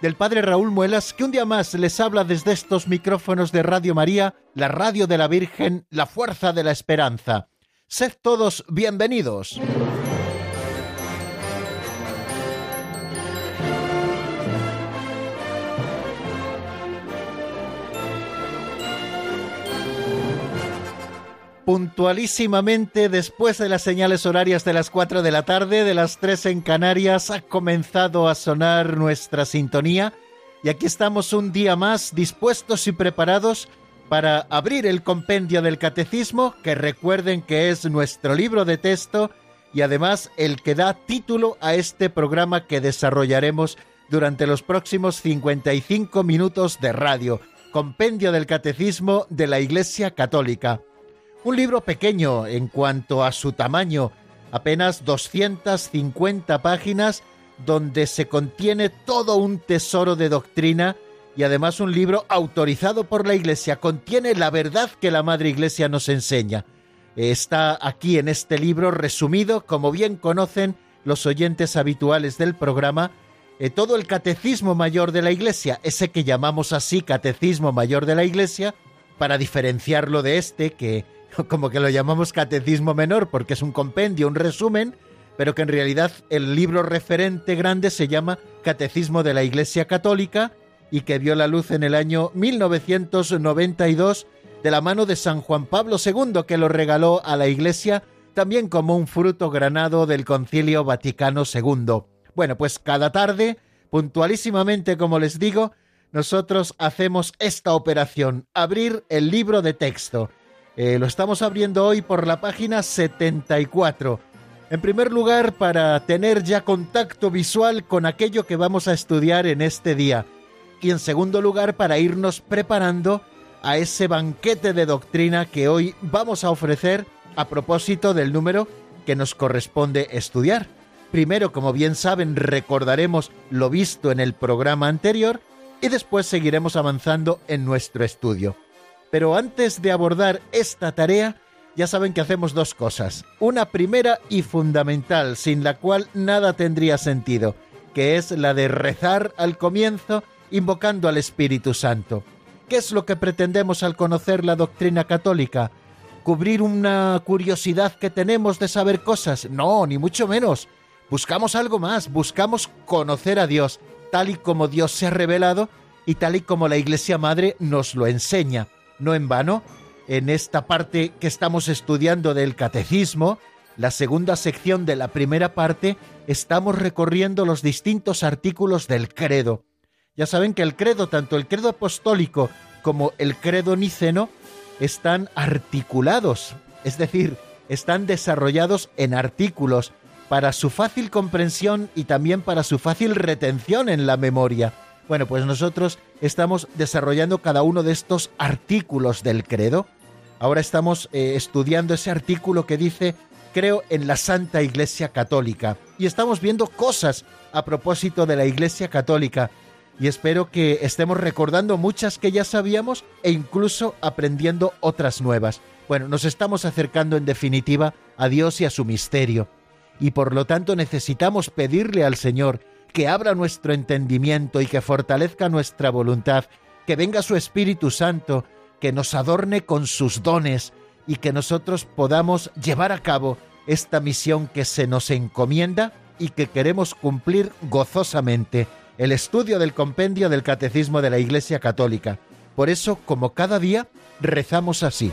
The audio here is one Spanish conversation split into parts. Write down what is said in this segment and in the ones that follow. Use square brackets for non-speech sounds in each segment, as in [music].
del Padre Raúl Muelas, que un día más les habla desde estos micrófonos de Radio María, la radio de la Virgen, la fuerza de la esperanza. Sed todos bienvenidos. Puntualísimamente después de las señales horarias de las 4 de la tarde, de las 3 en Canarias, ha comenzado a sonar nuestra sintonía y aquí estamos un día más dispuestos y preparados para abrir el compendio del catecismo, que recuerden que es nuestro libro de texto y además el que da título a este programa que desarrollaremos durante los próximos 55 minutos de radio, Compendio del Catecismo de la Iglesia Católica. Un libro pequeño en cuanto a su tamaño, apenas 250 páginas donde se contiene todo un tesoro de doctrina y además un libro autorizado por la Iglesia. Contiene la verdad que la Madre Iglesia nos enseña. Está aquí en este libro resumido, como bien conocen los oyentes habituales del programa, eh, todo el catecismo mayor de la Iglesia, ese que llamamos así catecismo mayor de la Iglesia, para diferenciarlo de este que [laughs] como que lo llamamos catecismo menor porque es un compendio, un resumen, pero que en realidad el libro referente grande se llama Catecismo de la Iglesia Católica y que vio la luz en el año 1992 de la mano de San Juan Pablo II, que lo regaló a la Iglesia también como un fruto granado del Concilio Vaticano II. Bueno, pues cada tarde, puntualísimamente como les digo, nosotros hacemos esta operación, abrir el libro de texto eh, lo estamos abriendo hoy por la página 74. En primer lugar, para tener ya contacto visual con aquello que vamos a estudiar en este día. Y en segundo lugar, para irnos preparando a ese banquete de doctrina que hoy vamos a ofrecer a propósito del número que nos corresponde estudiar. Primero, como bien saben, recordaremos lo visto en el programa anterior y después seguiremos avanzando en nuestro estudio. Pero antes de abordar esta tarea, ya saben que hacemos dos cosas. Una primera y fundamental, sin la cual nada tendría sentido, que es la de rezar al comienzo invocando al Espíritu Santo. ¿Qué es lo que pretendemos al conocer la doctrina católica? ¿Cubrir una curiosidad que tenemos de saber cosas? No, ni mucho menos. Buscamos algo más, buscamos conocer a Dios, tal y como Dios se ha revelado y tal y como la Iglesia Madre nos lo enseña. No en vano, en esta parte que estamos estudiando del catecismo, la segunda sección de la primera parte, estamos recorriendo los distintos artículos del credo. Ya saben que el credo, tanto el credo apostólico como el credo niceno, están articulados, es decir, están desarrollados en artículos para su fácil comprensión y también para su fácil retención en la memoria. Bueno, pues nosotros estamos desarrollando cada uno de estos artículos del credo. Ahora estamos eh, estudiando ese artículo que dice creo en la Santa Iglesia Católica. Y estamos viendo cosas a propósito de la Iglesia Católica. Y espero que estemos recordando muchas que ya sabíamos e incluso aprendiendo otras nuevas. Bueno, nos estamos acercando en definitiva a Dios y a su misterio. Y por lo tanto necesitamos pedirle al Señor que abra nuestro entendimiento y que fortalezca nuestra voluntad, que venga su Espíritu Santo, que nos adorne con sus dones y que nosotros podamos llevar a cabo esta misión que se nos encomienda y que queremos cumplir gozosamente, el estudio del compendio del Catecismo de la Iglesia Católica. Por eso, como cada día, rezamos así.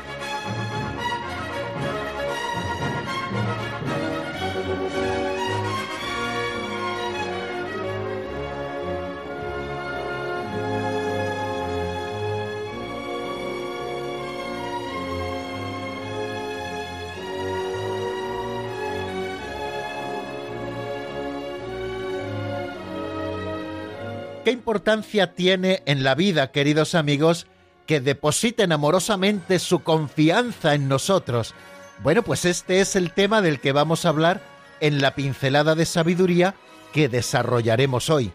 ¿Qué importancia tiene en la vida, queridos amigos, que depositen amorosamente su confianza en nosotros? Bueno, pues este es el tema del que vamos a hablar en la pincelada de sabiduría que desarrollaremos hoy.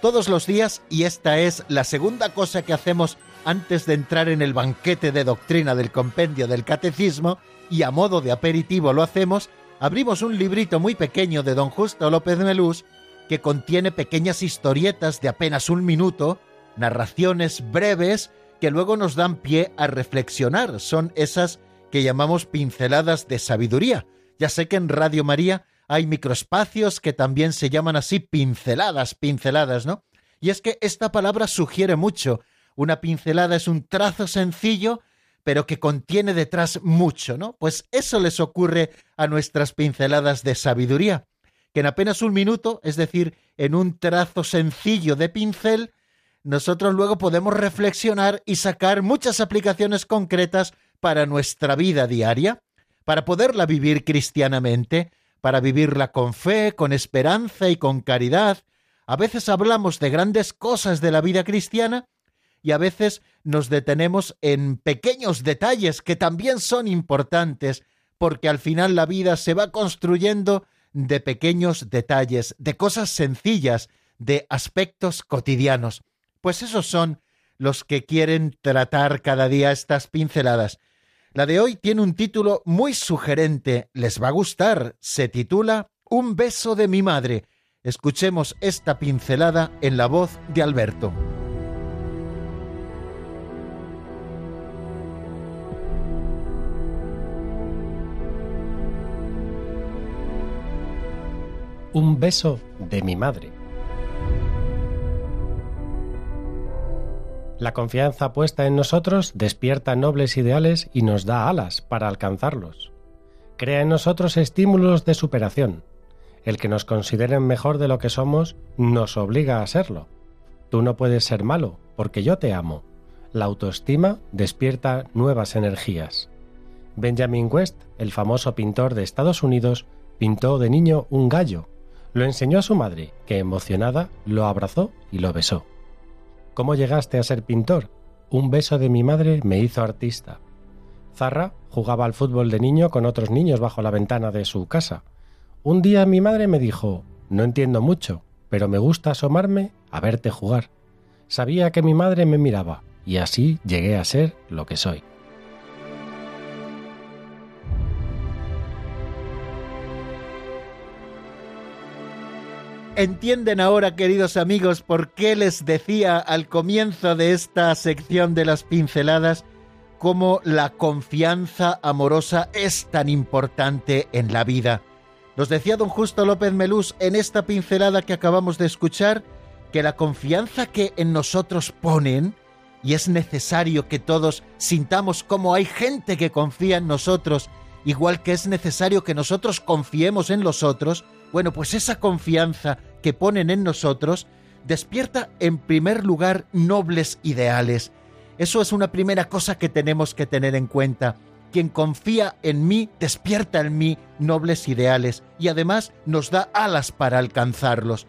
Todos los días, y esta es la segunda cosa que hacemos antes de entrar en el banquete de doctrina del compendio del catecismo, y a modo de aperitivo lo hacemos, abrimos un librito muy pequeño de don Justo López Melús que contiene pequeñas historietas de apenas un minuto, narraciones breves que luego nos dan pie a reflexionar. Son esas que llamamos pinceladas de sabiduría. Ya sé que en Radio María hay microespacios que también se llaman así pinceladas, pinceladas, ¿no? Y es que esta palabra sugiere mucho. Una pincelada es un trazo sencillo, pero que contiene detrás mucho, ¿no? Pues eso les ocurre a nuestras pinceladas de sabiduría que en apenas un minuto, es decir, en un trazo sencillo de pincel, nosotros luego podemos reflexionar y sacar muchas aplicaciones concretas para nuestra vida diaria, para poderla vivir cristianamente, para vivirla con fe, con esperanza y con caridad. A veces hablamos de grandes cosas de la vida cristiana y a veces nos detenemos en pequeños detalles que también son importantes, porque al final la vida se va construyendo de pequeños detalles, de cosas sencillas, de aspectos cotidianos. Pues esos son los que quieren tratar cada día estas pinceladas. La de hoy tiene un título muy sugerente, les va a gustar, se titula Un beso de mi madre. Escuchemos esta pincelada en la voz de Alberto. Un beso de mi madre. La confianza puesta en nosotros despierta nobles ideales y nos da alas para alcanzarlos. Crea en nosotros estímulos de superación. El que nos consideren mejor de lo que somos nos obliga a serlo. Tú no puedes ser malo porque yo te amo. La autoestima despierta nuevas energías. Benjamin West, el famoso pintor de Estados Unidos, pintó de niño un gallo lo enseñó a su madre, que emocionada lo abrazó y lo besó. ¿Cómo llegaste a ser pintor? Un beso de mi madre me hizo artista. Zarra jugaba al fútbol de niño con otros niños bajo la ventana de su casa. Un día mi madre me dijo, no entiendo mucho, pero me gusta asomarme a verte jugar. Sabía que mi madre me miraba, y así llegué a ser lo que soy. Entienden ahora, queridos amigos, por qué les decía al comienzo de esta sección de las pinceladas cómo la confianza amorosa es tan importante en la vida. Nos decía don Justo López Melús en esta pincelada que acabamos de escuchar que la confianza que en nosotros ponen, y es necesario que todos sintamos como hay gente que confía en nosotros, igual que es necesario que nosotros confiemos en los otros, bueno, pues esa confianza que ponen en nosotros despierta en primer lugar nobles ideales. Eso es una primera cosa que tenemos que tener en cuenta. Quien confía en mí despierta en mí nobles ideales y además nos da alas para alcanzarlos.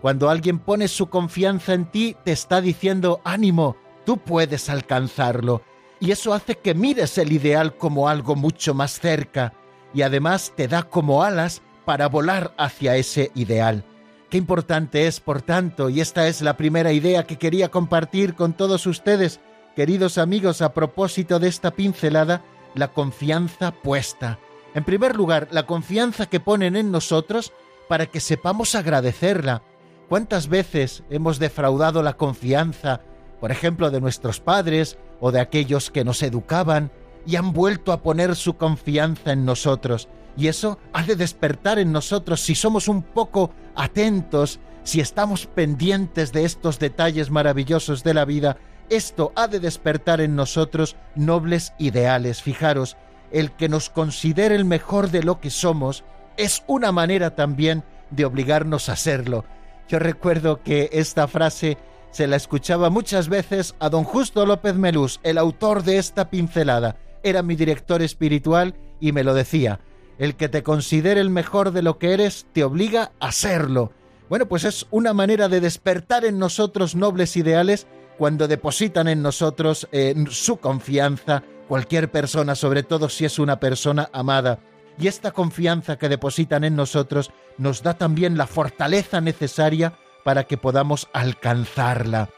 Cuando alguien pone su confianza en ti, te está diciendo ánimo, tú puedes alcanzarlo. Y eso hace que mires el ideal como algo mucho más cerca y además te da como alas para volar hacia ese ideal. Qué importante es, por tanto, y esta es la primera idea que quería compartir con todos ustedes, queridos amigos, a propósito de esta pincelada, la confianza puesta. En primer lugar, la confianza que ponen en nosotros para que sepamos agradecerla. ¿Cuántas veces hemos defraudado la confianza, por ejemplo, de nuestros padres o de aquellos que nos educaban, y han vuelto a poner su confianza en nosotros? Y eso ha de despertar en nosotros si somos un poco atentos, si estamos pendientes de estos detalles maravillosos de la vida, esto ha de despertar en nosotros nobles ideales. Fijaros, el que nos considere el mejor de lo que somos es una manera también de obligarnos a serlo. Yo recuerdo que esta frase se la escuchaba muchas veces a don Justo López Melús, el autor de esta pincelada. Era mi director espiritual y me lo decía. El que te considere el mejor de lo que eres te obliga a serlo. Bueno, pues es una manera de despertar en nosotros nobles ideales cuando depositan en nosotros eh, su confianza, cualquier persona, sobre todo si es una persona amada. Y esta confianza que depositan en nosotros nos da también la fortaleza necesaria para que podamos alcanzarla.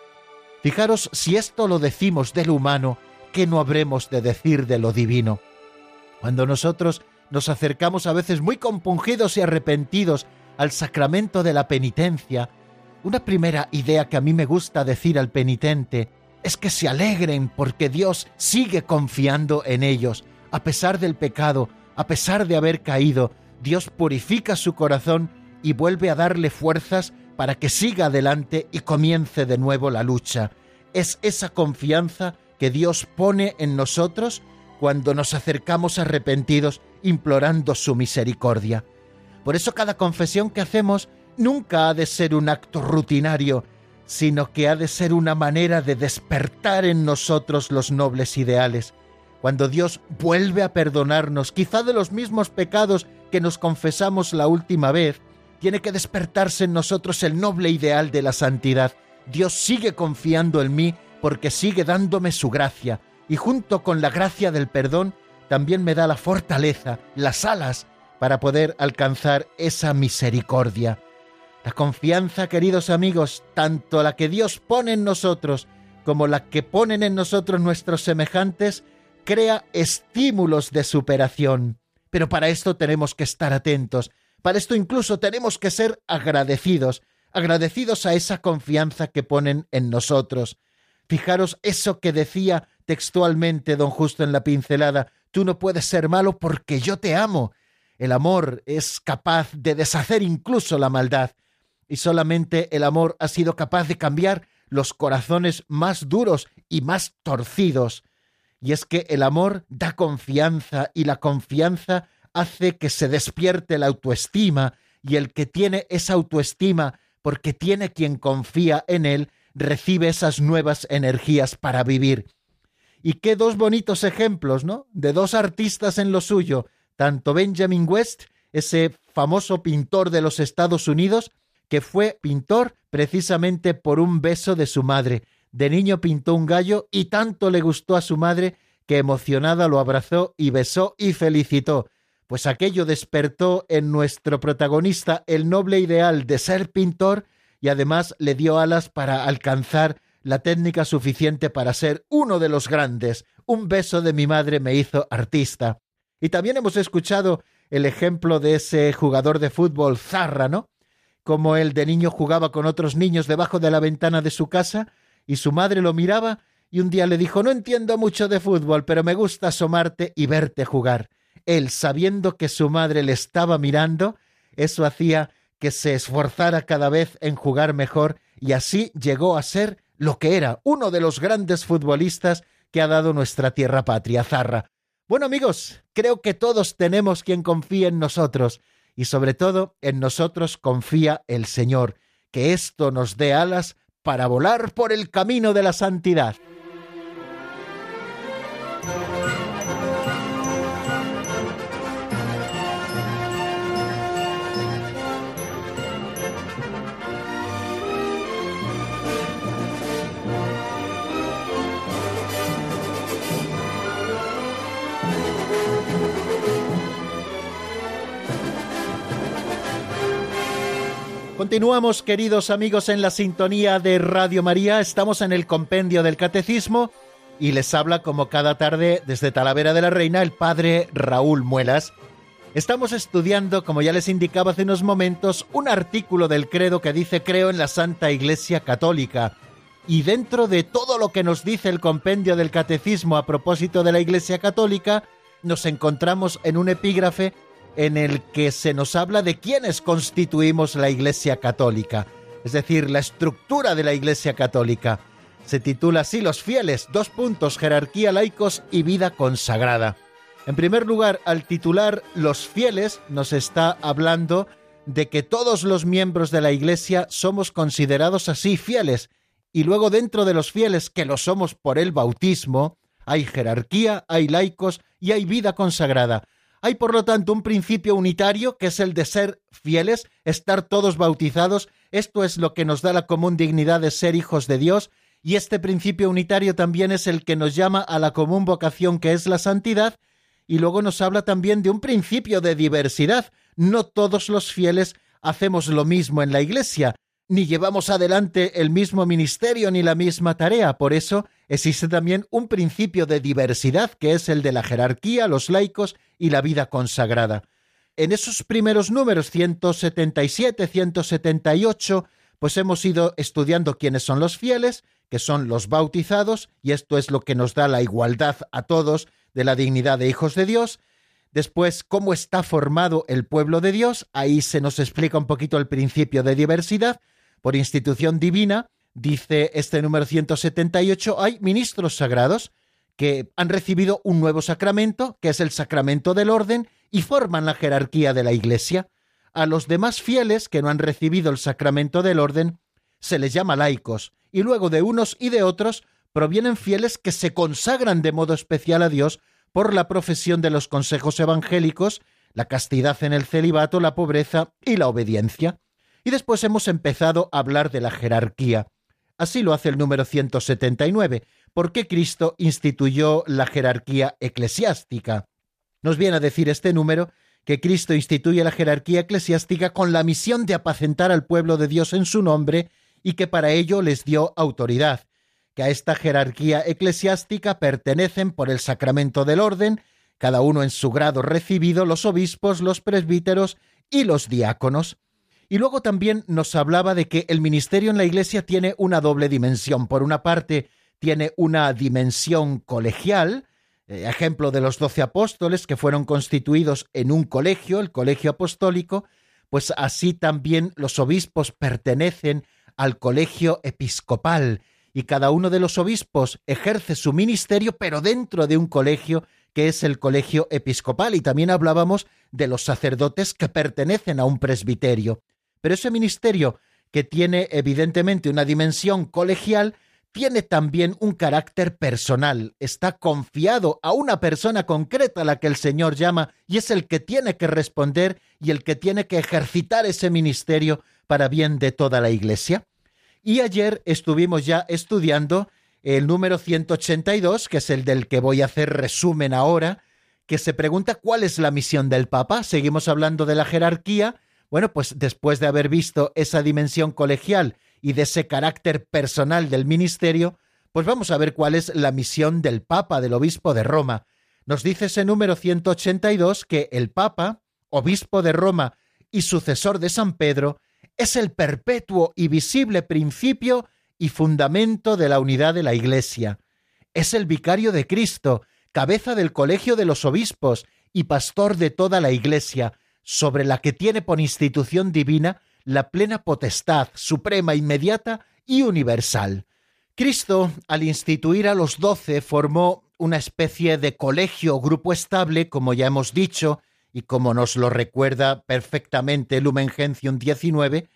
Fijaros, si esto lo decimos del humano, ¿qué no habremos de decir de lo divino? Cuando nosotros nos acercamos a veces muy compungidos y arrepentidos al sacramento de la penitencia, una primera idea que a mí me gusta decir al penitente es que se alegren porque Dios sigue confiando en ellos. A pesar del pecado, a pesar de haber caído, Dios purifica su corazón y vuelve a darle fuerzas para que siga adelante y comience de nuevo la lucha. Es esa confianza que Dios pone en nosotros cuando nos acercamos arrepentidos implorando su misericordia. Por eso cada confesión que hacemos nunca ha de ser un acto rutinario, sino que ha de ser una manera de despertar en nosotros los nobles ideales. Cuando Dios vuelve a perdonarnos, quizá de los mismos pecados que nos confesamos la última vez, tiene que despertarse en nosotros el noble ideal de la santidad. Dios sigue confiando en mí porque sigue dándome su gracia, y junto con la gracia del perdón, también me da la fortaleza, las alas, para poder alcanzar esa misericordia. La confianza, queridos amigos, tanto la que Dios pone en nosotros como la que ponen en nosotros nuestros semejantes, crea estímulos de superación. Pero para esto tenemos que estar atentos, para esto incluso tenemos que ser agradecidos, agradecidos a esa confianza que ponen en nosotros. Fijaros eso que decía textualmente don Justo en la pincelada, tú no puedes ser malo porque yo te amo. El amor es capaz de deshacer incluso la maldad, y solamente el amor ha sido capaz de cambiar los corazones más duros y más torcidos. Y es que el amor da confianza y la confianza hace que se despierte la autoestima y el que tiene esa autoestima porque tiene quien confía en él, recibe esas nuevas energías para vivir. Y qué dos bonitos ejemplos, ¿no? De dos artistas en lo suyo, tanto Benjamin West, ese famoso pintor de los Estados Unidos, que fue pintor precisamente por un beso de su madre. De niño pintó un gallo y tanto le gustó a su madre que emocionada lo abrazó y besó y felicitó. Pues aquello despertó en nuestro protagonista el noble ideal de ser pintor y además le dio alas para alcanzar la técnica suficiente para ser uno de los grandes. Un beso de mi madre me hizo artista. Y también hemos escuchado el ejemplo de ese jugador de fútbol Zarra, ¿no? Como él de niño jugaba con otros niños debajo de la ventana de su casa y su madre lo miraba y un día le dijo No entiendo mucho de fútbol, pero me gusta asomarte y verte jugar. Él, sabiendo que su madre le estaba mirando, eso hacía que se esforzara cada vez en jugar mejor y así llegó a ser lo que era uno de los grandes futbolistas que ha dado nuestra tierra patria, Zarra. Bueno amigos, creo que todos tenemos quien confía en nosotros y sobre todo en nosotros confía el Señor, que esto nos dé alas para volar por el camino de la santidad. Continuamos, queridos amigos, en la sintonía de Radio María. Estamos en el compendio del Catecismo y les habla como cada tarde desde Talavera de la Reina el padre Raúl Muelas. Estamos estudiando, como ya les indicaba hace unos momentos, un artículo del credo que dice creo en la Santa Iglesia Católica. Y dentro de todo lo que nos dice el compendio del Catecismo a propósito de la Iglesia Católica, nos encontramos en un epígrafe en el que se nos habla de quiénes constituimos la Iglesia Católica, es decir, la estructura de la Iglesia Católica. Se titula así Los fieles, dos puntos, jerarquía laicos y vida consagrada. En primer lugar, al titular Los fieles nos está hablando de que todos los miembros de la Iglesia somos considerados así fieles, y luego dentro de los fieles que lo somos por el bautismo, hay jerarquía, hay laicos y hay vida consagrada. Hay por lo tanto un principio unitario que es el de ser fieles, estar todos bautizados. Esto es lo que nos da la común dignidad de ser hijos de Dios. Y este principio unitario también es el que nos llama a la común vocación que es la santidad. Y luego nos habla también de un principio de diversidad. No todos los fieles hacemos lo mismo en la Iglesia, ni llevamos adelante el mismo ministerio ni la misma tarea. Por eso existe también un principio de diversidad, que es el de la jerarquía, los laicos y la vida consagrada. En esos primeros números 177, 178, pues hemos ido estudiando quiénes son los fieles, que son los bautizados, y esto es lo que nos da la igualdad a todos de la dignidad de hijos de Dios. Después, cómo está formado el pueblo de Dios, ahí se nos explica un poquito el principio de diversidad, por institución divina, dice este número 178, hay ministros sagrados que han recibido un nuevo sacramento, que es el sacramento del orden, y forman la jerarquía de la Iglesia. A los demás fieles que no han recibido el sacramento del orden se les llama laicos, y luego de unos y de otros provienen fieles que se consagran de modo especial a Dios por la profesión de los consejos evangélicos, la castidad en el celibato, la pobreza y la obediencia. Y después hemos empezado a hablar de la jerarquía. Así lo hace el número 179. ¿Por qué Cristo instituyó la jerarquía eclesiástica? Nos viene a decir este número que Cristo instituye la jerarquía eclesiástica con la misión de apacentar al pueblo de Dios en su nombre y que para ello les dio autoridad, que a esta jerarquía eclesiástica pertenecen por el sacramento del orden, cada uno en su grado recibido, los obispos, los presbíteros y los diáconos. Y luego también nos hablaba de que el ministerio en la Iglesia tiene una doble dimensión. Por una parte, tiene una dimensión colegial, eh, ejemplo de los doce apóstoles que fueron constituidos en un colegio, el colegio apostólico, pues así también los obispos pertenecen al colegio episcopal y cada uno de los obispos ejerce su ministerio, pero dentro de un colegio que es el colegio episcopal. Y también hablábamos de los sacerdotes que pertenecen a un presbiterio. Pero ese ministerio, que tiene evidentemente una dimensión colegial, tiene también un carácter personal, está confiado a una persona concreta a la que el Señor llama y es el que tiene que responder y el que tiene que ejercitar ese ministerio para bien de toda la Iglesia. Y ayer estuvimos ya estudiando el número 182, que es el del que voy a hacer resumen ahora, que se pregunta cuál es la misión del Papa. Seguimos hablando de la jerarquía bueno, pues después de haber visto esa dimensión colegial y de ese carácter personal del ministerio, pues vamos a ver cuál es la misión del Papa, del Obispo de Roma. Nos dice ese número 182 que el Papa, Obispo de Roma y sucesor de San Pedro, es el perpetuo y visible principio y fundamento de la unidad de la Iglesia. Es el vicario de Cristo, cabeza del colegio de los obispos y pastor de toda la Iglesia, sobre la que tiene por institución divina la plena potestad suprema, inmediata y universal. Cristo, al instituir a los doce, formó una especie de colegio o grupo estable, como ya hemos dicho, y como nos lo recuerda perfectamente Lumen Gentium 19,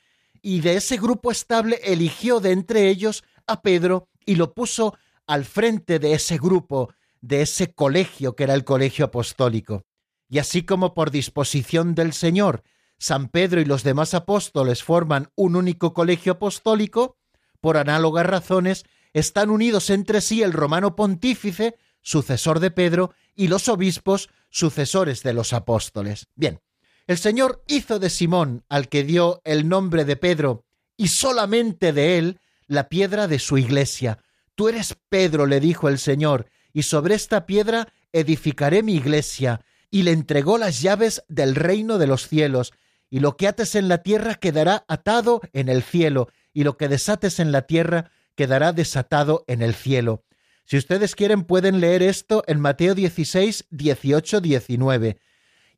y de ese grupo estable eligió de entre ellos a Pedro y lo puso al frente de ese grupo, de ese colegio que era el colegio apostólico. Y así como por disposición del Señor, San Pedro y los demás apóstoles forman un único colegio apostólico, por análogas razones están unidos entre sí el romano pontífice, sucesor de Pedro, y los obispos, sucesores de los apóstoles. Bien, el Señor hizo de Simón, al que dio el nombre de Pedro, y solamente de él, la piedra de su iglesia. Tú eres Pedro, le dijo el Señor, y sobre esta piedra edificaré mi iglesia, y le entregó las llaves del reino de los cielos, y lo que ates en la tierra quedará atado en el cielo, y lo que desates en la tierra quedará desatado en el cielo. Si ustedes quieren pueden leer esto en Mateo 16, 18, 19.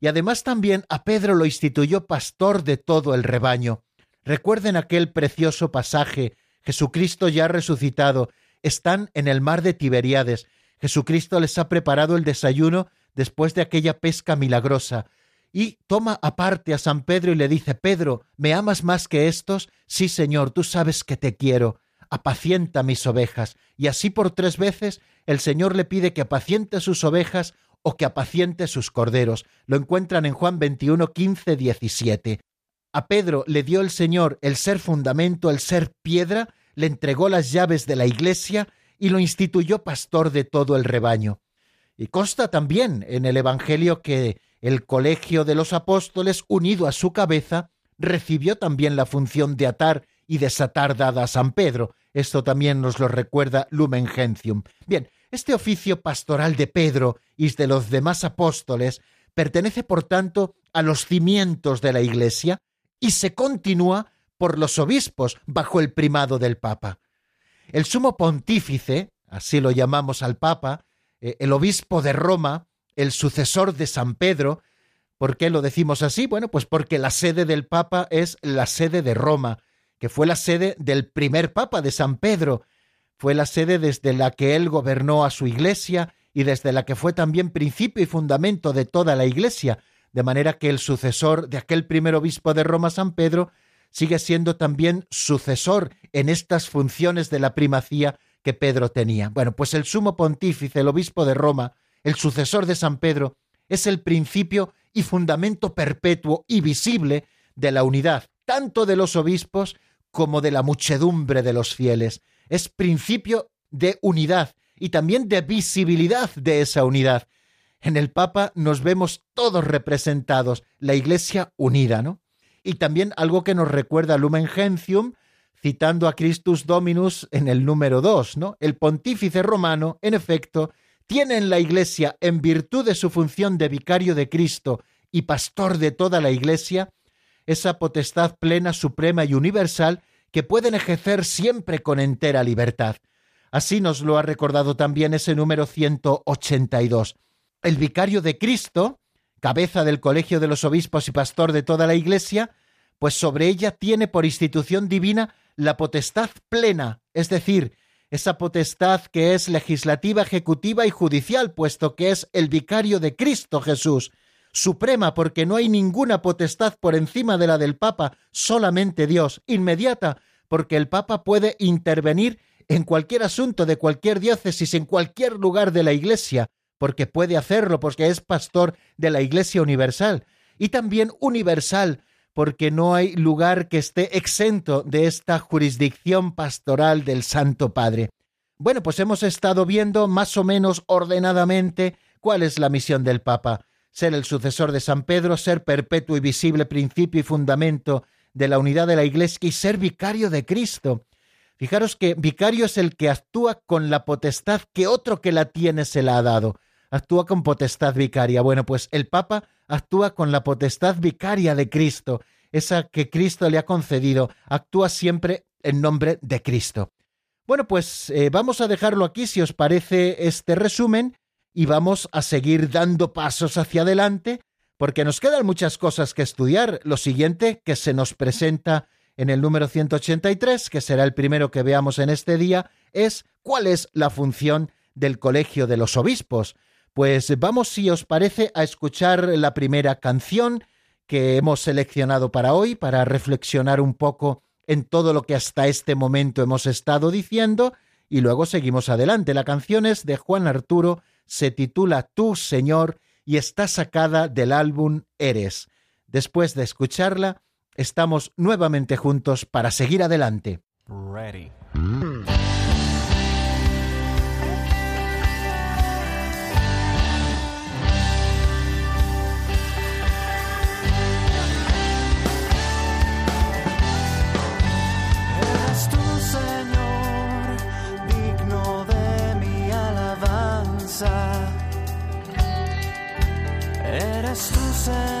Y además también a Pedro lo instituyó pastor de todo el rebaño. Recuerden aquel precioso pasaje, Jesucristo ya resucitado, están en el mar de Tiberiades. Jesucristo les ha preparado el desayuno después de aquella pesca milagrosa, y toma aparte a San Pedro y le dice, Pedro, ¿me amas más que estos? Sí, Señor, tú sabes que te quiero. Apacienta mis ovejas. Y así por tres veces el Señor le pide que apaciente sus ovejas o que apaciente sus corderos. Lo encuentran en Juan 21, 15, 17. A Pedro le dio el Señor el ser fundamento, el ser piedra, le entregó las llaves de la iglesia y lo instituyó pastor de todo el rebaño. Y consta también en el Evangelio que el colegio de los apóstoles, unido a su cabeza, recibió también la función de atar y desatar dada a San Pedro. Esto también nos lo recuerda Lumen Gentium. Bien, este oficio pastoral de Pedro y de los demás apóstoles pertenece, por tanto, a los cimientos de la Iglesia y se continúa por los obispos bajo el primado del Papa. El sumo pontífice, así lo llamamos al Papa, eh, el obispo de Roma, el sucesor de San Pedro, ¿por qué lo decimos así? Bueno, pues porque la sede del Papa es la sede de Roma, que fue la sede del primer Papa de San Pedro, fue la sede desde la que él gobernó a su iglesia y desde la que fue también principio y fundamento de toda la iglesia, de manera que el sucesor de aquel primer obispo de Roma, San Pedro, sigue siendo también sucesor en estas funciones de la primacía que Pedro tenía. Bueno, pues el sumo pontífice, el obispo de Roma, el sucesor de San Pedro, es el principio y fundamento perpetuo y visible de la unidad, tanto de los obispos como de la muchedumbre de los fieles. Es principio de unidad y también de visibilidad de esa unidad. En el Papa nos vemos todos representados, la Iglesia unida, ¿no? Y también algo que nos recuerda Lumen Gentium, citando a Christus Dominus en el número 2, ¿no? El pontífice romano, en efecto, tiene en la Iglesia, en virtud de su función de vicario de Cristo y pastor de toda la Iglesia, esa potestad plena, suprema y universal que pueden ejercer siempre con entera libertad. Así nos lo ha recordado también ese número 182. El vicario de Cristo, cabeza del Colegio de los Obispos y pastor de toda la Iglesia, pues sobre ella tiene por institución divina la potestad plena, es decir, esa potestad que es legislativa, ejecutiva y judicial, puesto que es el vicario de Cristo Jesús, suprema porque no hay ninguna potestad por encima de la del Papa, solamente Dios, inmediata porque el Papa puede intervenir en cualquier asunto de cualquier diócesis, en cualquier lugar de la Iglesia, porque puede hacerlo, porque es pastor de la Iglesia Universal, y también universal, porque no hay lugar que esté exento de esta jurisdicción pastoral del Santo Padre. Bueno, pues hemos estado viendo más o menos ordenadamente cuál es la misión del Papa ser el sucesor de San Pedro, ser perpetuo y visible principio y fundamento de la unidad de la Iglesia y ser vicario de Cristo. Fijaros que vicario es el que actúa con la potestad que otro que la tiene se la ha dado. Actúa con potestad vicaria. Bueno, pues el Papa actúa con la potestad vicaria de Cristo, esa que Cristo le ha concedido. Actúa siempre en nombre de Cristo. Bueno, pues eh, vamos a dejarlo aquí si os parece este resumen y vamos a seguir dando pasos hacia adelante porque nos quedan muchas cosas que estudiar. Lo siguiente que se nos presenta en el número 183, que será el primero que veamos en este día, es cuál es la función del Colegio de los Obispos. Pues vamos, si os parece, a escuchar la primera canción que hemos seleccionado para hoy, para reflexionar un poco en todo lo que hasta este momento hemos estado diciendo, y luego seguimos adelante. La canción es de Juan Arturo se titula Tú, Señor, y está sacada del álbum Eres. Después de escucharla, estamos nuevamente juntos para seguir adelante. Señor,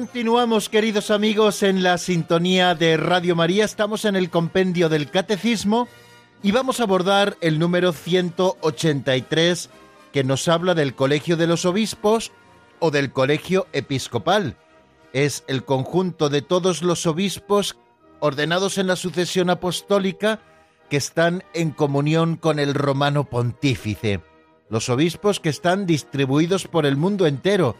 Continuamos, queridos amigos, en la sintonía de Radio María. Estamos en el compendio del Catecismo y vamos a abordar el número 183 que nos habla del Colegio de los Obispos o del Colegio Episcopal. Es el conjunto de todos los obispos ordenados en la sucesión apostólica que están en comunión con el romano pontífice. Los obispos que están distribuidos por el mundo entero,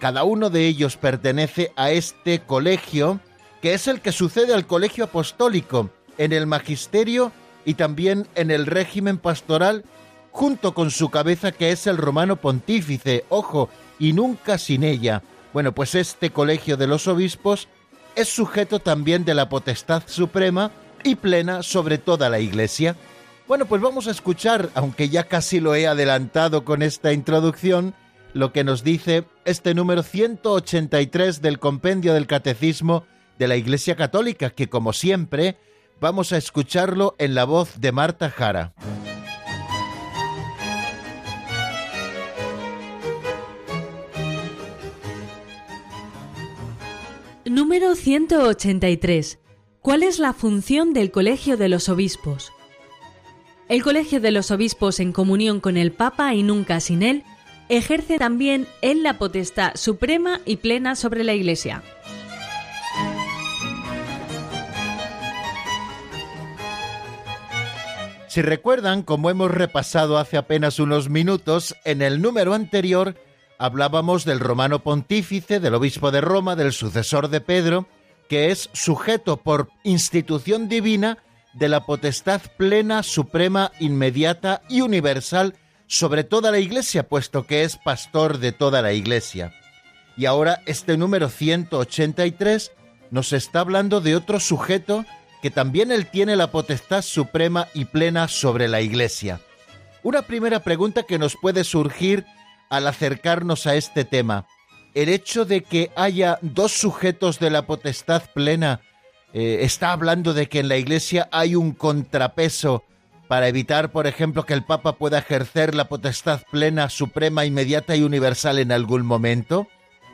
cada uno de ellos pertenece a este colegio, que es el que sucede al colegio apostólico, en el magisterio y también en el régimen pastoral, junto con su cabeza que es el romano pontífice, ojo, y nunca sin ella. Bueno, pues este colegio de los obispos es sujeto también de la potestad suprema y plena sobre toda la Iglesia. Bueno, pues vamos a escuchar, aunque ya casi lo he adelantado con esta introducción, lo que nos dice este número 183 del Compendio del Catecismo de la Iglesia Católica, que como siempre vamos a escucharlo en la voz de Marta Jara. Número 183. ¿Cuál es la función del Colegio de los Obispos? El Colegio de los Obispos en comunión con el Papa y nunca sin él ejerce también él la potestad suprema y plena sobre la Iglesia. Si recuerdan, como hemos repasado hace apenas unos minutos, en el número anterior hablábamos del romano pontífice, del obispo de Roma, del sucesor de Pedro, que es sujeto por institución divina de la potestad plena, suprema, inmediata y universal sobre toda la iglesia, puesto que es pastor de toda la iglesia. Y ahora este número 183 nos está hablando de otro sujeto que también él tiene la potestad suprema y plena sobre la iglesia. Una primera pregunta que nos puede surgir al acercarnos a este tema. ¿El hecho de que haya dos sujetos de la potestad plena eh, está hablando de que en la iglesia hay un contrapeso para evitar, por ejemplo, que el Papa pueda ejercer la potestad plena, suprema, inmediata y universal en algún momento?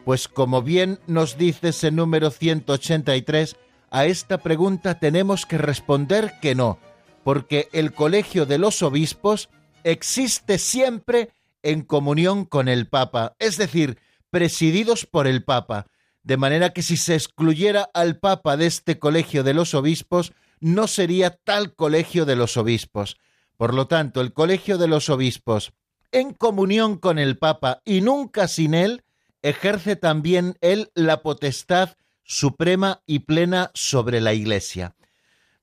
Pues como bien nos dice ese número 183, a esta pregunta tenemos que responder que no, porque el colegio de los obispos existe siempre en comunión con el Papa, es decir, presididos por el Papa, de manera que si se excluyera al Papa de este colegio de los obispos, no sería tal colegio de los obispos. Por lo tanto, el colegio de los obispos, en comunión con el Papa y nunca sin él, ejerce también él la potestad suprema y plena sobre la Iglesia.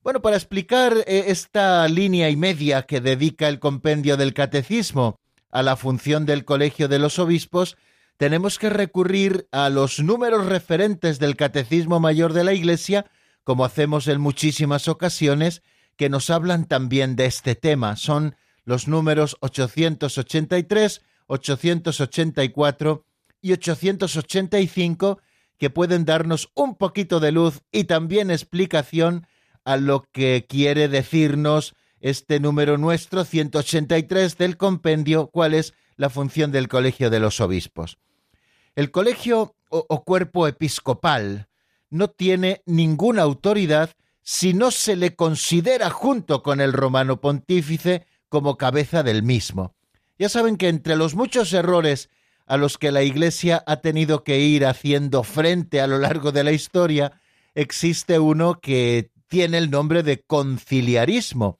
Bueno, para explicar eh, esta línea y media que dedica el compendio del Catecismo a la función del Colegio de los Obispos, tenemos que recurrir a los números referentes del Catecismo Mayor de la Iglesia como hacemos en muchísimas ocasiones, que nos hablan también de este tema. Son los números 883, 884 y 885 que pueden darnos un poquito de luz y también explicación a lo que quiere decirnos este número nuestro 183 del compendio, cuál es la función del Colegio de los Obispos. El colegio o, o cuerpo episcopal no tiene ninguna autoridad si no se le considera junto con el romano pontífice como cabeza del mismo. Ya saben que entre los muchos errores a los que la Iglesia ha tenido que ir haciendo frente a lo largo de la historia, existe uno que tiene el nombre de conciliarismo,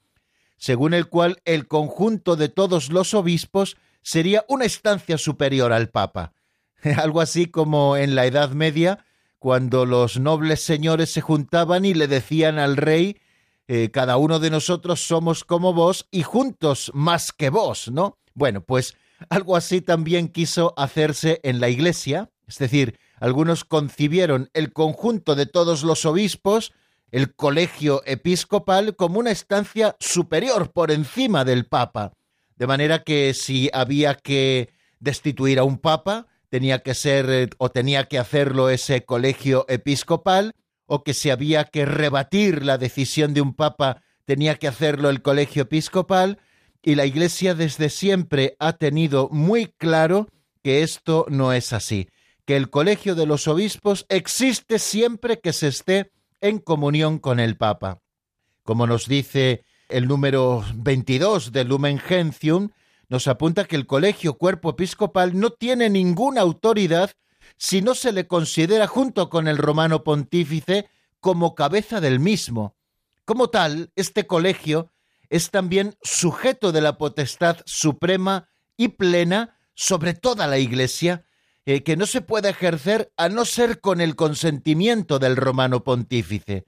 según el cual el conjunto de todos los obispos sería una estancia superior al Papa. [laughs] Algo así como en la Edad Media, cuando los nobles señores se juntaban y le decían al rey, eh, cada uno de nosotros somos como vos y juntos más que vos, ¿no? Bueno, pues algo así también quiso hacerse en la iglesia, es decir, algunos concibieron el conjunto de todos los obispos, el colegio episcopal, como una estancia superior por encima del Papa. De manera que si había que destituir a un Papa, tenía que ser eh, o tenía que hacerlo ese colegio episcopal, o que si había que rebatir la decisión de un Papa, tenía que hacerlo el colegio episcopal, y la Iglesia desde siempre ha tenido muy claro que esto no es así, que el colegio de los obispos existe siempre que se esté en comunión con el Papa. Como nos dice el número 22 del Lumen Gentium, nos apunta que el colegio cuerpo episcopal no tiene ninguna autoridad si no se le considera junto con el romano pontífice como cabeza del mismo. Como tal, este colegio es también sujeto de la potestad suprema y plena sobre toda la Iglesia, eh, que no se puede ejercer a no ser con el consentimiento del romano pontífice.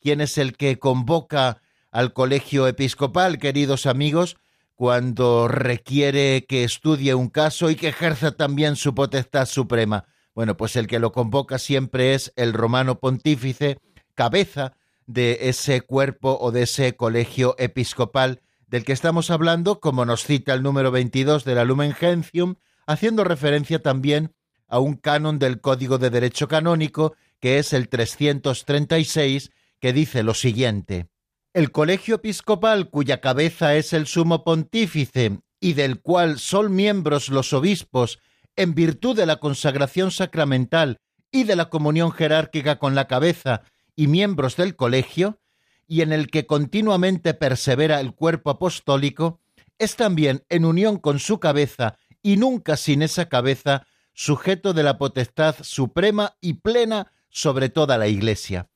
¿Quién es el que convoca al colegio episcopal, queridos amigos, cuando requiere que estudie un caso y que ejerza también su potestad suprema? Bueno, pues el que lo convoca siempre es el romano pontífice, cabeza de ese cuerpo o de ese colegio episcopal del que estamos hablando, como nos cita el número 22 de la Lumen Gentium, haciendo referencia también a un canon del Código de Derecho Canónico, que es el 336, que dice lo siguiente. El colegio episcopal cuya cabeza es el sumo pontífice y del cual son miembros los obispos en virtud de la consagración sacramental y de la comunión jerárquica con la cabeza y miembros del colegio, y en el que continuamente persevera el cuerpo apostólico, es también en unión con su cabeza y nunca sin esa cabeza, sujeto de la potestad suprema y plena sobre toda la Iglesia.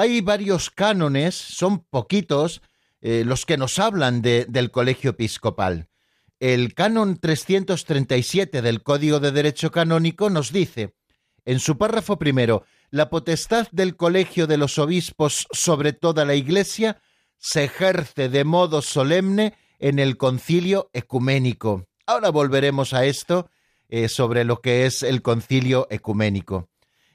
Hay varios cánones, son poquitos, eh, los que nos hablan de, del colegio episcopal. El canon 337 del Código de Derecho Canónico nos dice, en su párrafo primero, la potestad del colegio de los obispos sobre toda la Iglesia se ejerce de modo solemne en el concilio ecuménico. Ahora volveremos a esto eh, sobre lo que es el concilio ecuménico.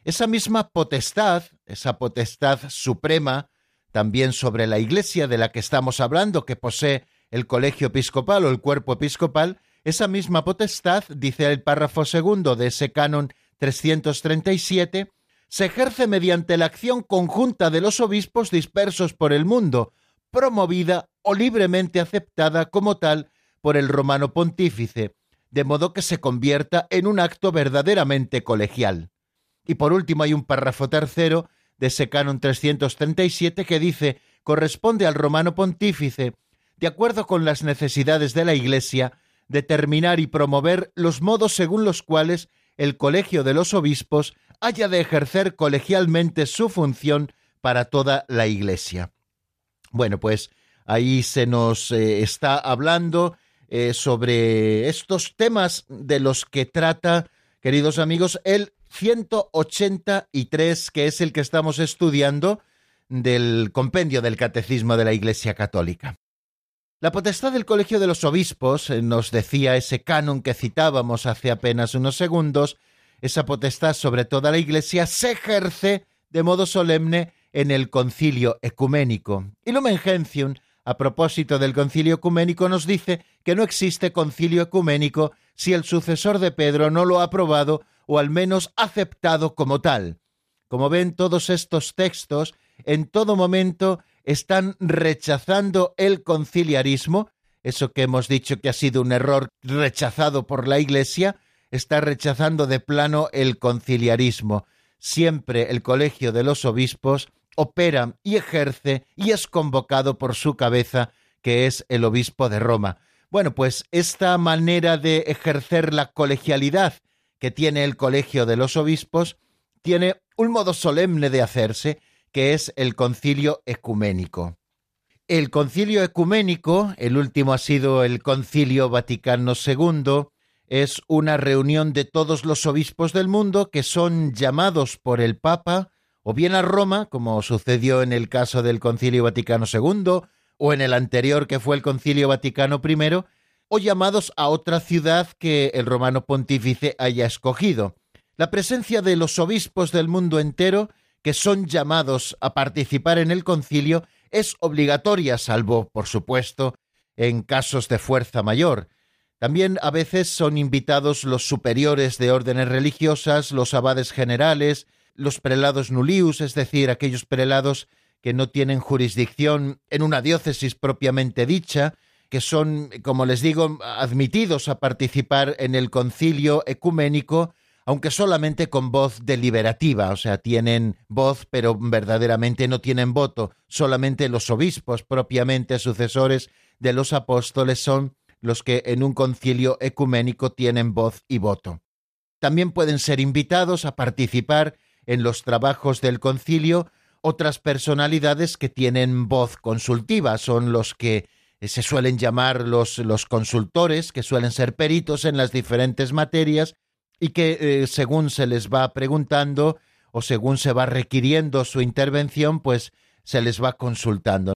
Esa misma potestad, esa potestad suprema, también sobre la Iglesia de la que estamos hablando, que posee el colegio episcopal o el cuerpo episcopal, esa misma potestad, dice el párrafo segundo de ese canon 337, se ejerce mediante la acción conjunta de los obispos dispersos por el mundo, promovida o libremente aceptada como tal por el romano pontífice, de modo que se convierta en un acto verdaderamente colegial. Y por último hay un párrafo tercero de ese canon 337 que dice corresponde al romano pontífice, de acuerdo con las necesidades de la Iglesia, determinar y promover los modos según los cuales el colegio de los obispos haya de ejercer colegialmente su función para toda la Iglesia. Bueno, pues ahí se nos eh, está hablando eh, sobre estos temas de los que trata, queridos amigos, el 183, que es el que estamos estudiando del compendio del Catecismo de la Iglesia Católica. La potestad del Colegio de los Obispos, eh, nos decía ese canon que citábamos hace apenas unos segundos, esa potestad sobre toda la Iglesia se ejerce de modo solemne en el concilio ecuménico. Y Lumen Gentium, a propósito del concilio ecuménico, nos dice que no existe concilio ecuménico si el sucesor de Pedro no lo ha aprobado o al menos aceptado como tal. Como ven, todos estos textos en todo momento están rechazando el conciliarismo, eso que hemos dicho que ha sido un error rechazado por la Iglesia, está rechazando de plano el conciliarismo. Siempre el Colegio de los Obispos opera y ejerce y es convocado por su cabeza, que es el obispo de Roma. Bueno, pues esta manera de ejercer la colegialidad que tiene el Colegio de los Obispos tiene un modo solemne de hacerse, que es el concilio ecuménico. El concilio ecuménico, el último ha sido el concilio Vaticano II, es una reunión de todos los obispos del mundo que son llamados por el Papa o bien a Roma, como sucedió en el caso del Concilio Vaticano II, o en el anterior que fue el Concilio Vaticano I, o llamados a otra ciudad que el romano pontífice haya escogido. La presencia de los obispos del mundo entero, que son llamados a participar en el concilio, es obligatoria, salvo, por supuesto, en casos de fuerza mayor. También a veces son invitados los superiores de órdenes religiosas, los abades generales, los prelados nullius, es decir, aquellos prelados que no tienen jurisdicción en una diócesis propiamente dicha, que son, como les digo, admitidos a participar en el concilio ecuménico, aunque solamente con voz deliberativa, o sea, tienen voz, pero verdaderamente no tienen voto. Solamente los obispos propiamente sucesores de los apóstoles son los que en un concilio ecuménico tienen voz y voto. También pueden ser invitados a participar en los trabajos del concilio otras personalidades que tienen voz consultiva, son los que se suelen llamar los, los consultores, que suelen ser peritos en las diferentes materias y que eh, según se les va preguntando o según se va requiriendo su intervención, pues se les va consultando.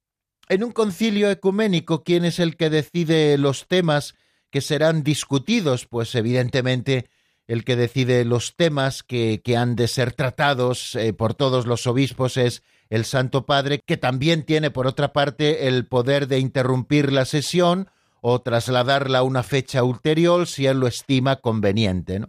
En un concilio ecuménico, ¿quién es el que decide los temas que serán discutidos? Pues evidentemente el que decide los temas que, que han de ser tratados eh, por todos los obispos es el Santo Padre, que también tiene, por otra parte, el poder de interrumpir la sesión o trasladarla a una fecha ulterior si él lo estima conveniente.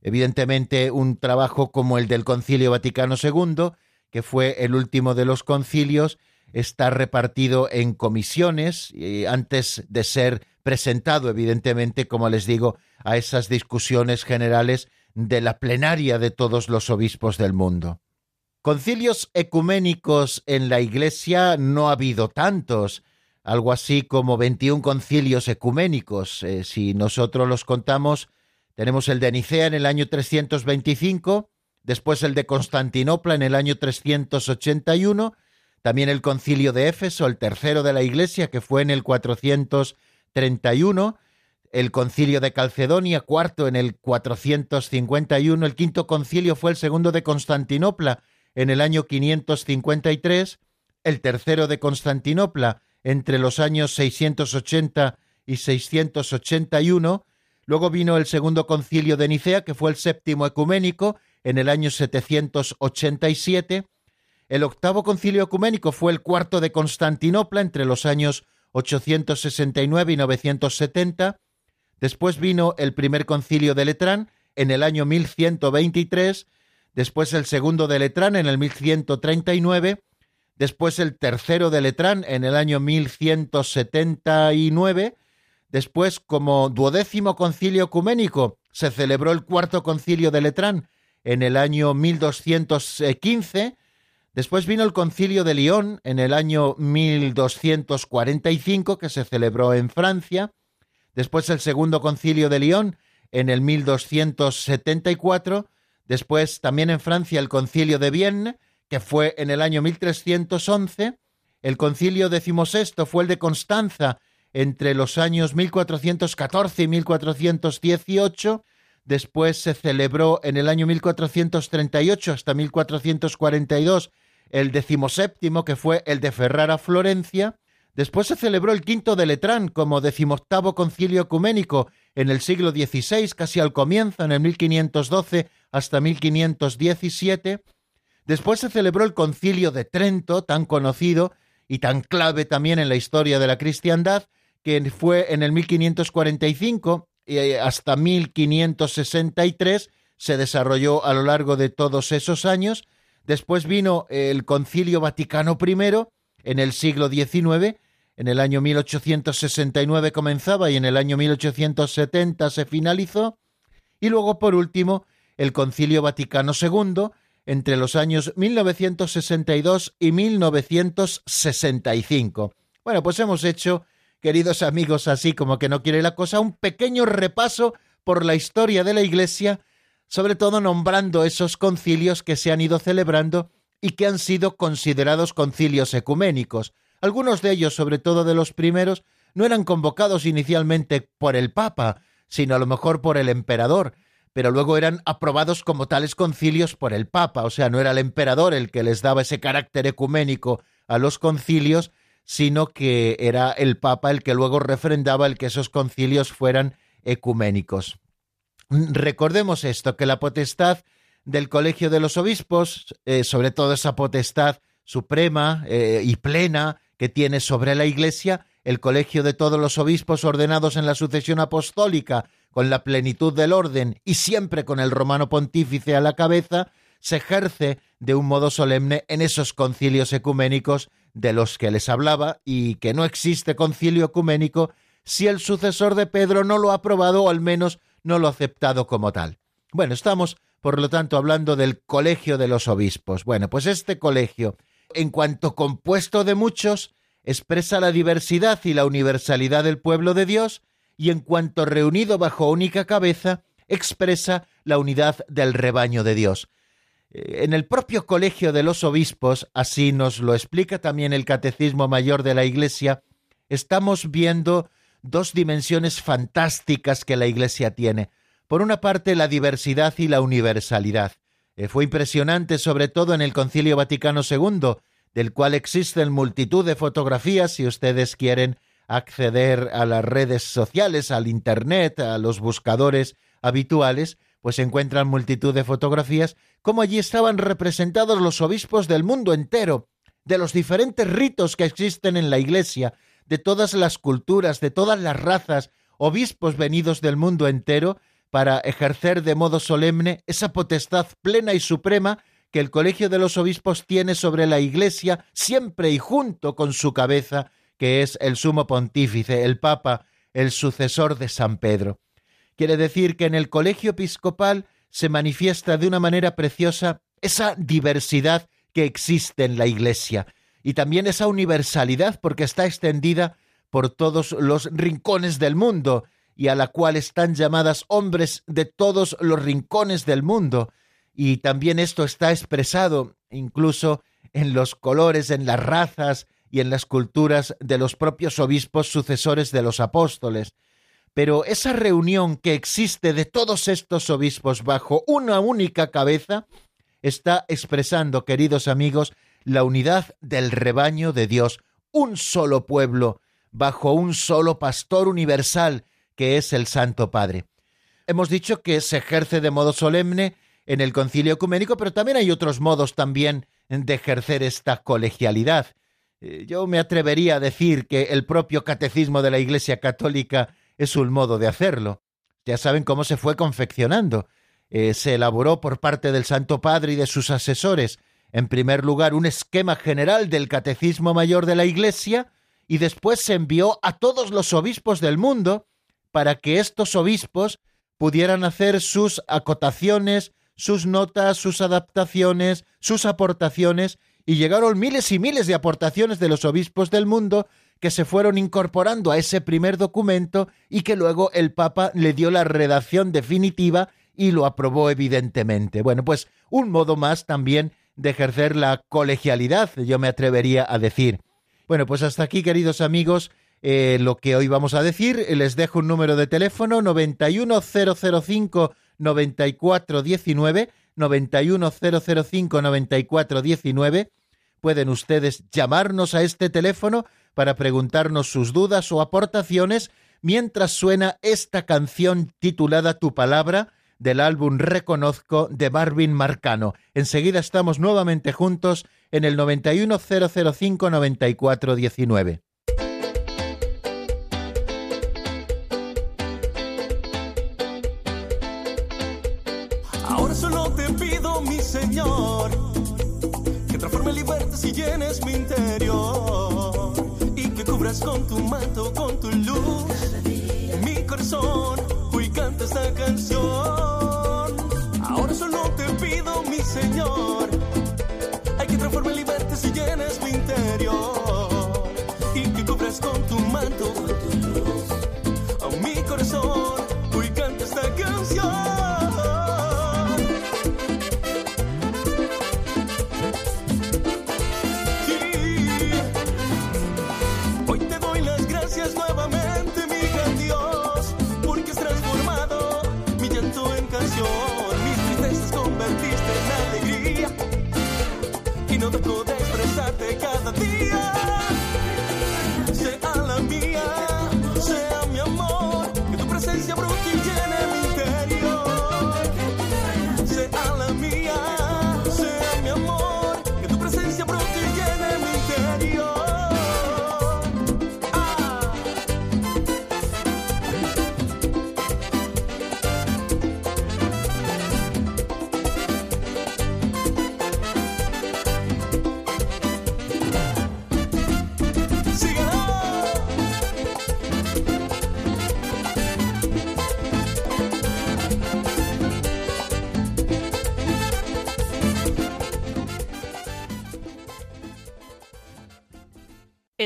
Evidentemente, un trabajo como el del Concilio Vaticano II, que fue el último de los concilios, está repartido en comisiones antes de ser presentado, evidentemente, como les digo, a esas discusiones generales de la plenaria de todos los obispos del mundo. Concilios ecuménicos en la Iglesia no ha habido tantos, algo así como 21 concilios ecuménicos. Eh, si nosotros los contamos, tenemos el de Nicea en el año 325, después el de Constantinopla en el año 381, también el concilio de Éfeso, el tercero de la Iglesia, que fue en el 431, el concilio de Calcedonia, cuarto en el 451, el quinto concilio fue el segundo de Constantinopla, en el año 553, el tercero de Constantinopla entre los años 680 y 681, luego vino el segundo concilio de Nicea, que fue el séptimo ecuménico, en el año 787, el octavo concilio ecuménico fue el cuarto de Constantinopla entre los años 869 y 970, después vino el primer concilio de Letrán en el año 1123, después el segundo de Letrán en el 1139, después el tercero de Letrán en el año 1179, después como duodécimo concilio ecuménico se celebró el cuarto concilio de Letrán en el año 1215, después vino el concilio de Lyon en el año 1245 que se celebró en Francia, después el segundo concilio de Lyon en el 1274, Después, también en Francia, el concilio de Vienne, que fue en el año 1311. El concilio XVI fue el de Constanza entre los años 1414 y 1418. Después se celebró en el año 1438 hasta 1442 el decimoséptimo, que fue el de Ferrara Florencia. Después se celebró el quinto de Letrán como decimoctavo concilio ecuménico en el siglo XVI, casi al comienzo, en el 1512 hasta 1517. Después se celebró el concilio de Trento, tan conocido y tan clave también en la historia de la cristiandad, que fue en el 1545 y eh, hasta 1563 se desarrolló a lo largo de todos esos años. Después vino el Concilio Vaticano I en el siglo XIX en el año 1869 comenzaba y en el año 1870 se finalizó. Y luego, por último, el Concilio Vaticano II entre los años 1962 y 1965. Bueno, pues hemos hecho, queridos amigos, así como que no quiere la cosa, un pequeño repaso por la historia de la Iglesia, sobre todo nombrando esos concilios que se han ido celebrando y que han sido considerados concilios ecuménicos. Algunos de ellos, sobre todo de los primeros, no eran convocados inicialmente por el Papa, sino a lo mejor por el emperador, pero luego eran aprobados como tales concilios por el Papa, o sea, no era el emperador el que les daba ese carácter ecuménico a los concilios, sino que era el Papa el que luego refrendaba el que esos concilios fueran ecuménicos. Recordemos esto, que la potestad del Colegio de los Obispos, eh, sobre todo esa potestad suprema eh, y plena que tiene sobre la Iglesia, el Colegio de todos los Obispos ordenados en la sucesión apostólica, con la plenitud del orden y siempre con el romano pontífice a la cabeza, se ejerce de un modo solemne en esos concilios ecuménicos de los que les hablaba y que no existe concilio ecuménico si el sucesor de Pedro no lo ha aprobado o al menos no lo ha aceptado como tal. Bueno, estamos, por lo tanto, hablando del colegio de los obispos. Bueno, pues este colegio, en cuanto compuesto de muchos, expresa la diversidad y la universalidad del pueblo de Dios, y en cuanto reunido bajo única cabeza, expresa la unidad del rebaño de Dios. Eh, en el propio colegio de los obispos, así nos lo explica también el Catecismo Mayor de la Iglesia, estamos viendo dos dimensiones fantásticas que la Iglesia tiene. Por una parte, la diversidad y la universalidad. Eh, fue impresionante, sobre todo en el Concilio Vaticano II, del cual existen multitud de fotografías si ustedes quieren acceder a las redes sociales, al Internet, a los buscadores habituales, pues encuentran multitud de fotografías, como allí estaban representados los obispos del mundo entero, de los diferentes ritos que existen en la Iglesia, de todas las culturas, de todas las razas, obispos venidos del mundo entero, para ejercer de modo solemne esa potestad plena y suprema que el Colegio de los Obispos tiene sobre la Iglesia siempre y junto con su cabeza, que es el sumo pontífice, el Papa, el sucesor de San Pedro. Quiere decir que en el colegio episcopal se manifiesta de una manera preciosa esa diversidad que existe en la Iglesia y también esa universalidad porque está extendida por todos los rincones del mundo y a la cual están llamadas hombres de todos los rincones del mundo, y también esto está expresado incluso en los colores, en las razas y en las culturas de los propios obispos sucesores de los apóstoles. Pero esa reunión que existe de todos estos obispos bajo una única cabeza está expresando, queridos amigos, la unidad del rebaño de Dios, un solo pueblo, bajo un solo pastor universal, que es el Santo Padre. Hemos dicho que se ejerce de modo solemne en el concilio ecuménico, pero también hay otros modos también de ejercer esta colegialidad. Eh, yo me atrevería a decir que el propio catecismo de la Iglesia Católica es un modo de hacerlo. Ya saben cómo se fue confeccionando. Eh, se elaboró por parte del Santo Padre y de sus asesores, en primer lugar, un esquema general del Catecismo Mayor de la Iglesia, y después se envió a todos los obispos del mundo para que estos obispos pudieran hacer sus acotaciones, sus notas, sus adaptaciones, sus aportaciones, y llegaron miles y miles de aportaciones de los obispos del mundo que se fueron incorporando a ese primer documento y que luego el Papa le dio la redacción definitiva y lo aprobó evidentemente. Bueno, pues un modo más también de ejercer la colegialidad, yo me atrevería a decir. Bueno, pues hasta aquí, queridos amigos, eh, lo que hoy vamos a decir. Les dejo un número de teléfono 91005 9419 91005 9419. Pueden ustedes llamarnos a este teléfono para preguntarnos sus dudas o aportaciones mientras suena esta canción titulada Tu palabra del álbum Reconozco de Marvin Marcano. Enseguida estamos nuevamente juntos en el 91005 9419. Con tu manto, con tu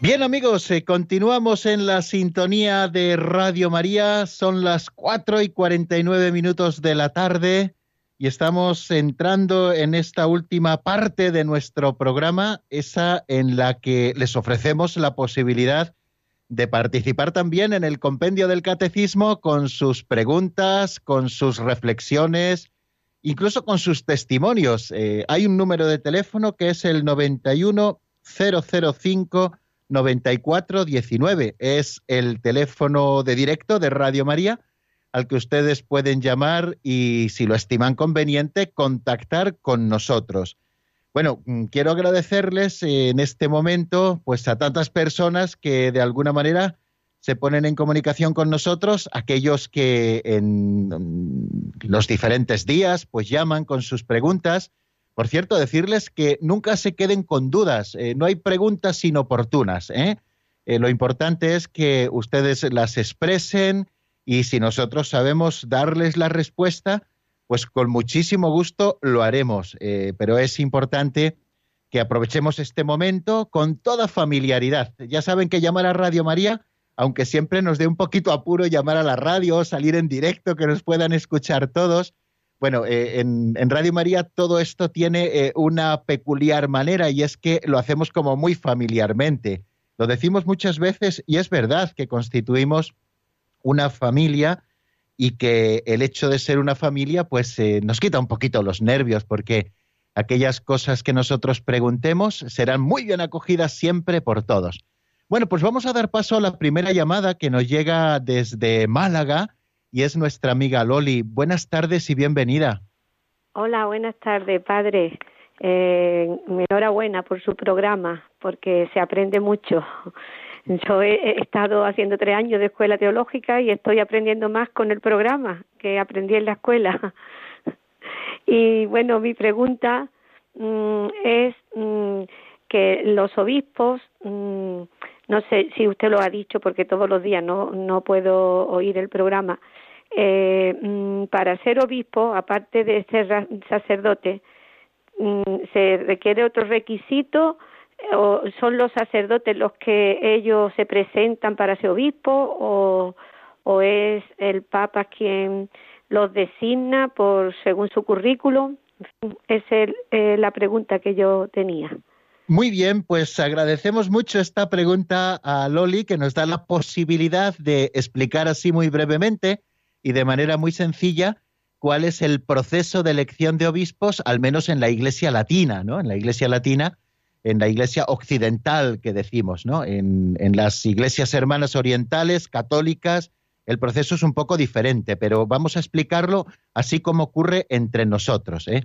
Bien amigos, eh, continuamos en la sintonía de Radio María. Son las 4 y 49 minutos de la tarde y estamos entrando en esta última parte de nuestro programa, esa en la que les ofrecemos la posibilidad de participar también en el compendio del catecismo con sus preguntas, con sus reflexiones, incluso con sus testimonios. Eh, hay un número de teléfono que es el 91005 9419. Es el teléfono de directo de Radio María al que ustedes pueden llamar y, si lo estiman conveniente, contactar con nosotros. Bueno, mm, quiero agradecerles en este momento pues a tantas personas que de alguna manera se ponen en comunicación con nosotros, aquellos que en los diferentes días pues llaman con sus preguntas, por cierto, decirles que nunca se queden con dudas, eh, no hay preguntas inoportunas. ¿eh? ¿eh? lo importante es que ustedes las expresen y si nosotros sabemos darles la respuesta, pues con muchísimo gusto lo haremos. Eh, pero es importante que aprovechemos este momento con toda familiaridad. Ya saben que llamar a Radio María, aunque siempre nos dé un poquito apuro llamar a la radio, salir en directo, que nos puedan escuchar todos, bueno, eh, en, Radio María todo esto tiene eh, una peculiar manera y es que lo hacemos como muy familiarmente. Lo decimos muchas veces y es verdad que constituimos una familia y que el hecho de ser una familia pues eh, nos quita un poquito los nervios porque aquellas cosas que nosotros preguntemos serán muy bien acogidas siempre por todos. Bueno, pues vamos a dar paso a la primera llamada que nos llega desde Málaga y es nuestra amiga Loli. Buenas tardes y bienvenida. Hola, buenas tardes, padre. Eh, enhorabuena por su programa, porque se aprende mucho. Yo he, estado haciendo tres años de escuela teológica y estoy aprendiendo más con el programa que aprendí en la escuela. [laughs] Y bueno, mi pregunta mm, es mm, que los obispos, mm, no sé si usted lo ha dicho porque todos los días no, no puedo oír el programa, eh, mm, para ser obispo, aparte de ser sacerdote, mm, se requiere otro requisito o son los sacerdotes los que ellos se presentan para ser obispo o, o es el Papa quien los designa por según su currículum. Esa es eh, la pregunta que yo tenía. Muy bien, pues agradecemos mucho esta pregunta a Loli que nos da la posibilidad de explicar así muy brevemente y de manera muy sencilla cuál es el proceso de elección de obispos, al menos en la Iglesia latina, ¿no? En la Iglesia latina, en la Iglesia occidental que decimos, ¿no? En, las iglesias hermanas orientales, católicas, el proceso es un poco diferente, pero vamos a explicarlo así como ocurre entre nosotros. ¿eh?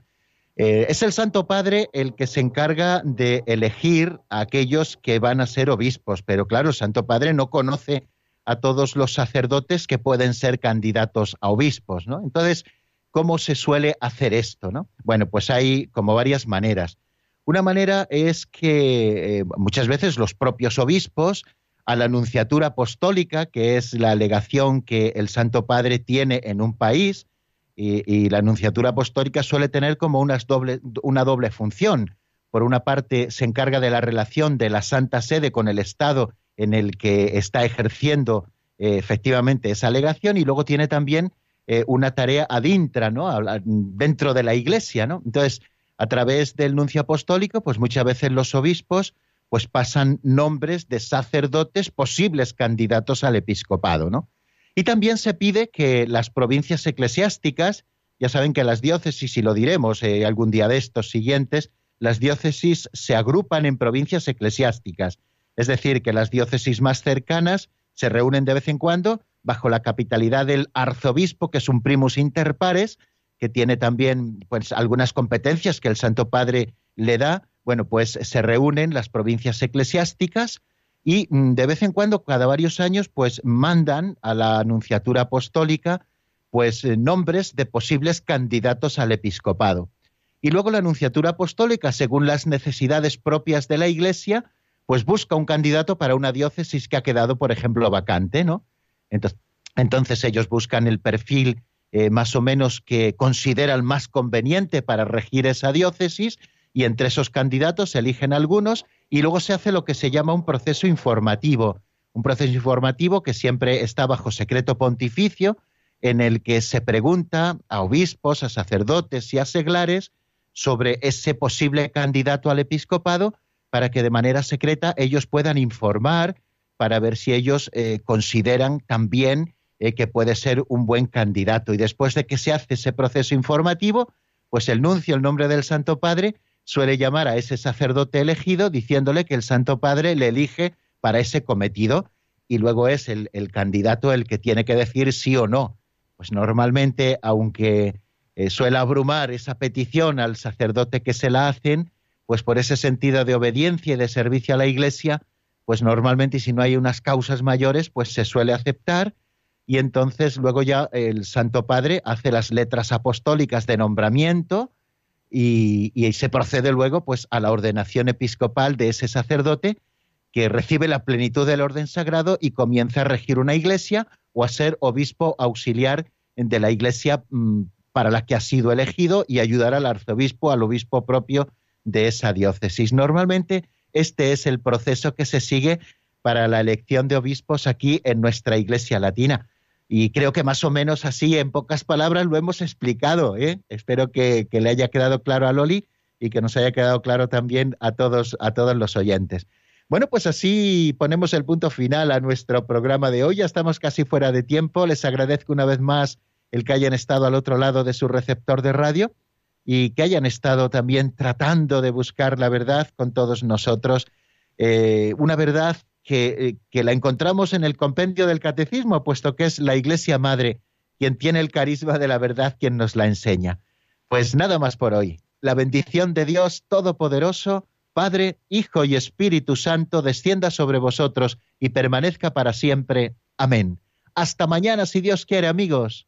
Eh, es el Santo Padre el que se encarga de elegir a aquellos que van a ser obispos, pero claro, el Santo Padre no conoce a todos los sacerdotes que pueden ser candidatos a obispos, ¿no? Entonces, ¿cómo se suele hacer esto, no? Bueno, pues hay como varias maneras. Una manera es que eh, muchas veces los propios obispos, a la anunciatura apostólica, que es la legación que el Santo Padre tiene en un país, y, la anunciatura apostólica suele tener como una doble, una doble función. Por una parte, se encarga de la relación de la Santa Sede con el Estado en el que está ejerciendo eh, efectivamente esa alegación y luego tiene también eh, una tarea adintra, ¿no? dentro de la Iglesia, ¿no? Entonces, a través del nuncio apostólico, pues muchas veces los obispos pues pasan nombres de sacerdotes posibles candidatos al episcopado, ¿no? Y también se pide que las provincias eclesiásticas, ya saben que las diócesis, y lo diremos eh, algún día de estos siguientes, las diócesis se agrupan en provincias eclesiásticas es decir, que las diócesis más cercanas se reúnen de vez en cuando bajo la capitalidad del arzobispo, que es un primus inter pares, que tiene también pues, algunas competencias que el Santo Padre le da bueno, pues se reúnen las provincias eclesiásticas y mm, de vez en cuando, cada varios años, pues mandan a la Anunciatura Apostólica pues eh, nombres de posibles candidatos al episcopado. Y luego la Anunciatura Apostólica, según las necesidades propias de la Iglesia, pues busca un candidato para una diócesis que ha quedado, por ejemplo, vacante, ¿no? Entonces, ellos buscan el perfil eh, más o menos que consideran más conveniente para regir esa diócesis y entre esos candidatos se eligen algunos y luego se hace lo que se llama un proceso informativo, un proceso informativo que siempre está bajo secreto pontificio, en el que se pregunta a obispos, a sacerdotes y a seglares sobre ese posible candidato al episcopado para que de manera secreta ellos puedan informar para ver si ellos eh, consideran también eh, que puede ser un buen candidato. Y después de que se hace ese proceso informativo, pues el nuncio, el nombre del Santo Padre, suele llamar a ese sacerdote elegido diciéndole que el Santo Padre le elige para ese cometido y luego es el, candidato el que tiene que decir sí o no. Pues normalmente, aunque eh, suele abrumar esa petición al sacerdote que se la hacen, pues por ese sentido de obediencia y de servicio a la Iglesia, pues normalmente si no hay unas causas mayores, pues se suele aceptar y entonces luego ya el Santo Padre hace las letras apostólicas de nombramiento, y, se procede luego pues a la ordenación episcopal de ese sacerdote que recibe la plenitud del orden sagrado y comienza a regir una iglesia o a ser obispo auxiliar de la iglesia mm, para la que ha sido elegido y ayudar al arzobispo, al obispo propio de esa diócesis. Normalmente este es el proceso que se sigue para la elección de obispos aquí en nuestra iglesia latina. Y creo que más o menos así, en pocas palabras, lo hemos explicado. ¿eh? Espero que, le haya quedado claro a Loli y que nos haya quedado claro también a todos, a todos los oyentes. Bueno, pues así ponemos el punto final a nuestro programa de hoy. Ya estamos casi fuera de tiempo. Les agradezco una vez más el que hayan estado al otro lado de su receptor de radio y que hayan estado también tratando de buscar la verdad con todos nosotros. Eh, una verdad eh, que, la encontramos en el compendio del catecismo, puesto que es la Iglesia Madre quien tiene el carisma de la verdad, quien nos la enseña. Pues nada más por hoy. La bendición de Dios Todopoderoso, Padre, Hijo y Espíritu Santo, descienda sobre vosotros y permanezca para siempre. Amén. Hasta mañana, si Dios quiere, amigos.